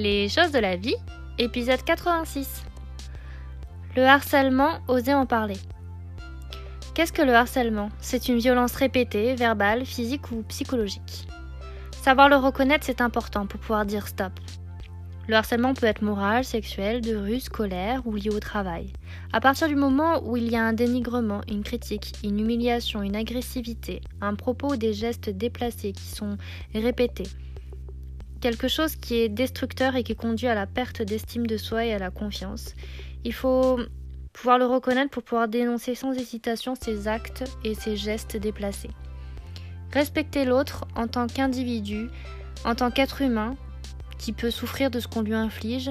Les choses de la vie, épisode 86. Le harcèlement, oser en parler. Qu'est-ce que le harcèlement? C'est une violence répétée, verbale, physique ou psychologique. Savoir le reconnaître, c'est important pour pouvoir dire stop. Le harcèlement peut être moral, sexuel, de rue, scolaire ou lié au travail. À partir du moment où il y a un dénigrement, une critique, une humiliation, une agressivité, un propos ou des gestes déplacés qui sont répétés, quelque chose qui est destructeur et qui conduit à la perte d'estime de soi et à la confiance, il faut pouvoir le reconnaître pour pouvoir dénoncer sans hésitation ces actes et ces gestes déplacés. Respecter l'autre en tant qu'individu, en tant qu'être humain, qui peut souffrir de ce qu'on lui inflige.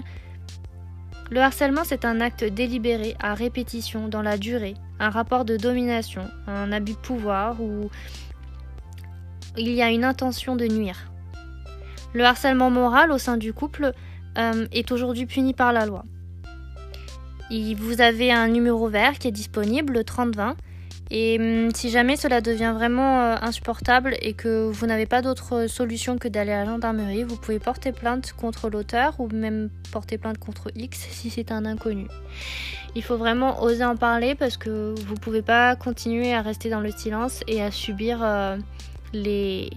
Le harcèlement, c'est un acte délibéré, à répétition, dans la durée, un rapport de domination, un abus de pouvoir où il y a une intention de nuire. Le harcèlement moral au sein du couple euh, est aujourd'hui puni par la loi. vous avez un numéro vert qui est disponible, le 3020, et hum, si jamais cela devient vraiment euh, insupportable et que vous n'avez pas d'autre solution que d'aller à la gendarmerie, vous pouvez porter plainte contre l'auteur ou même porter plainte contre X si c'est un inconnu. Il faut vraiment oser en parler parce que vous ne pouvez pas continuer à rester dans le silence et à subir euh, les,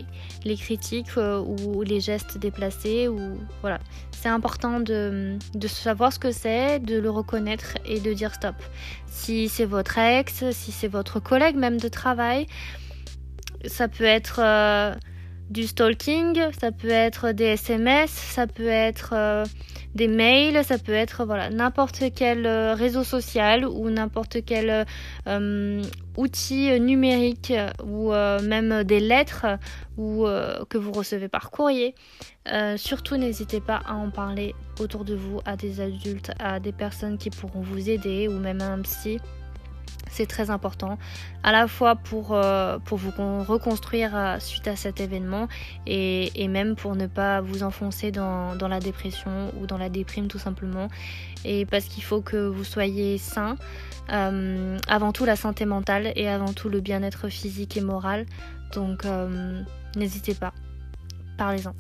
critiques euh, ou les gestes déplacés. Ou, voilà. C'est important de, de savoir ce que c'est, de le reconnaître et de dire stop. Si c'est votre ex, si c'est votre collègue même de travail, ça peut être euh, du stalking, ça peut être des SMS, ça peut être... Euh, des mails, ça peut être voilà n'importe quel euh, réseau social ou n'importe quel euh, outil numérique ou même des lettres que vous recevez par courrier. surtout n'hésitez pas à en parler autour de vous à des adultes, à des personnes qui pourront vous aider ou même à un psy. C'est très important, à la fois pour, euh, pour vous reconstruire euh, suite à cet événement et, et, même pour ne pas vous enfoncer dans, dans, la dépression ou dans la déprime tout simplement. Et parce qu'il faut que vous soyez sain, euh, avant tout la santé mentale et avant tout le bien-être physique et moral. Donc n'hésitez pas, parlez-en.